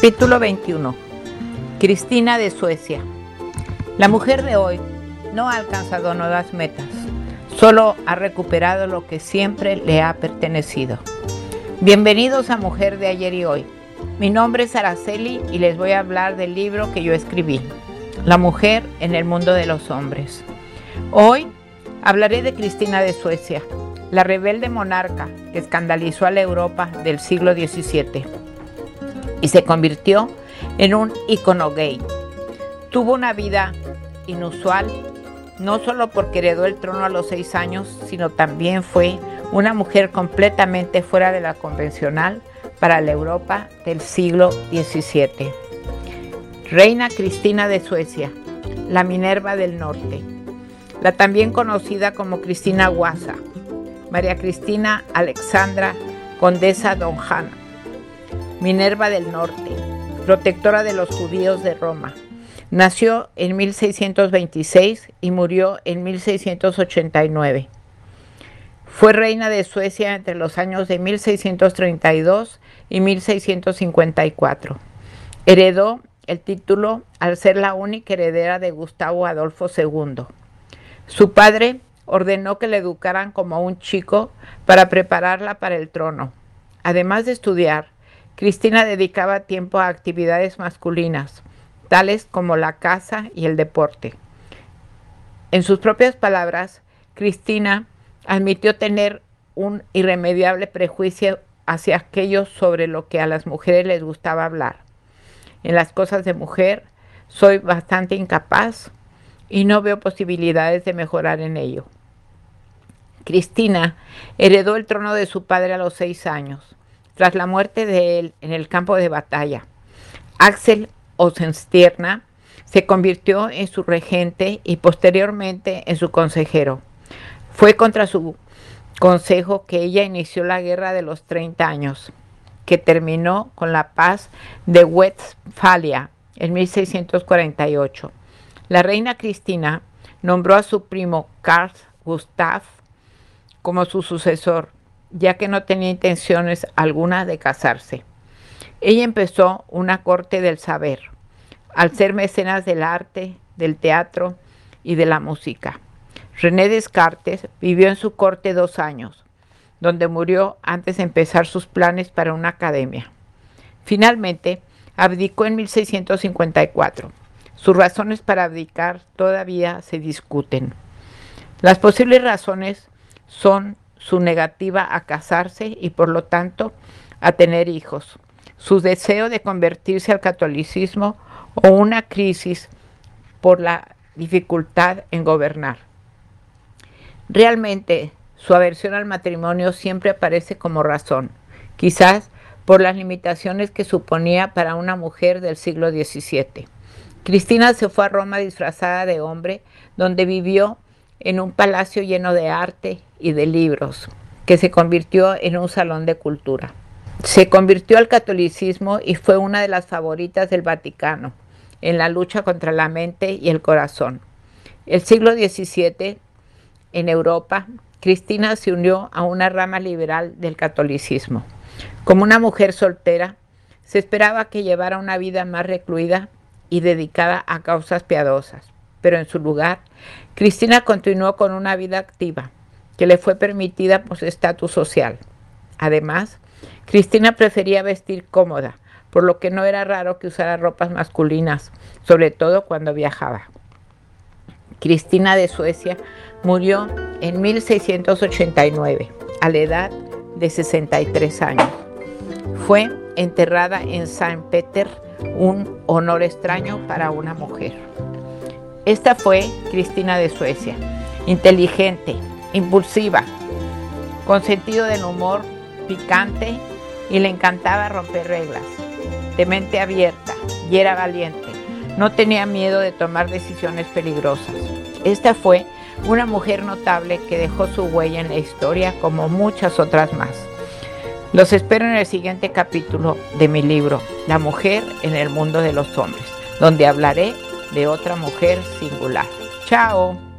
Capítulo 21. Cristina de Suecia. La mujer de hoy no ha alcanzado nuevas metas, solo ha recuperado lo que siempre le ha pertenecido. Bienvenidos a Mujer de ayer y hoy. Mi nombre es Araceli y les voy a hablar del libro que yo escribí, La mujer en el mundo de los hombres. Hoy hablaré de Cristina de Suecia, la rebelde monarca que escandalizó a la Europa del siglo XVII y se convirtió en un icono gay. Tuvo una vida inusual, no solo porque heredó el trono a los seis años, sino también fue una mujer completamente fuera de la convencional para la Europa del siglo XVII. Reina Cristina de Suecia, la Minerva del Norte, la también conocida como Cristina Guasa, María Cristina Alexandra, Condesa Don Hanna, Minerva del Norte, protectora de los judíos de Roma. Nació en 1626 y murió en 1689. Fue reina de Suecia entre los años de 1632 y 1654. Heredó el título al ser la única heredera de Gustavo Adolfo II. Su padre ordenó que le educaran como un chico para prepararla para el trono. Además de estudiar, Cristina dedicaba tiempo a actividades masculinas, tales como la caza y el deporte. En sus propias palabras, Cristina admitió tener un irremediable prejuicio hacia aquellos sobre lo que a las mujeres les gustaba hablar. En las cosas de mujer soy bastante incapaz y no veo posibilidades de mejorar en ello. Cristina heredó el trono de su padre a los seis años tras la muerte de él en el campo de batalla. Axel Osenstierna se convirtió en su regente y posteriormente en su consejero. Fue contra su consejo que ella inició la guerra de los 30 años, que terminó con la paz de Westfalia en 1648. La reina Cristina nombró a su primo Karl Gustav como su sucesor ya que no tenía intenciones algunas de casarse. Ella empezó una corte del saber, al ser mecenas del arte, del teatro y de la música. René Descartes vivió en su corte dos años, donde murió antes de empezar sus planes para una academia. Finalmente, abdicó en 1654. Sus razones para abdicar todavía se discuten. Las posibles razones son su negativa a casarse y por lo tanto a tener hijos, su deseo de convertirse al catolicismo o una crisis por la dificultad en gobernar. Realmente su aversión al matrimonio siempre aparece como razón, quizás por las limitaciones que suponía para una mujer del siglo XVII. Cristina se fue a Roma disfrazada de hombre, donde vivió en un palacio lleno de arte y de libros, que se convirtió en un salón de cultura. Se convirtió al catolicismo y fue una de las favoritas del Vaticano en la lucha contra la mente y el corazón. El siglo XVII, en Europa, Cristina se unió a una rama liberal del catolicismo. Como una mujer soltera, se esperaba que llevara una vida más recluida y dedicada a causas piadosas pero en su lugar, Cristina continuó con una vida activa que le fue permitida por su estatus social. Además, Cristina prefería vestir cómoda, por lo que no era raro que usara ropas masculinas, sobre todo cuando viajaba. Cristina de Suecia murió en 1689, a la edad de 63 años. Fue enterrada en San Peter, un honor extraño para una mujer. Esta fue Cristina de Suecia, inteligente, impulsiva, con sentido del humor picante y le encantaba romper reglas, de mente abierta y era valiente. No tenía miedo de tomar decisiones peligrosas. Esta fue una mujer notable que dejó su huella en la historia como muchas otras más. Los espero en el siguiente capítulo de mi libro, La mujer en el mundo de los hombres, donde hablaré de otra mujer singular. Chao.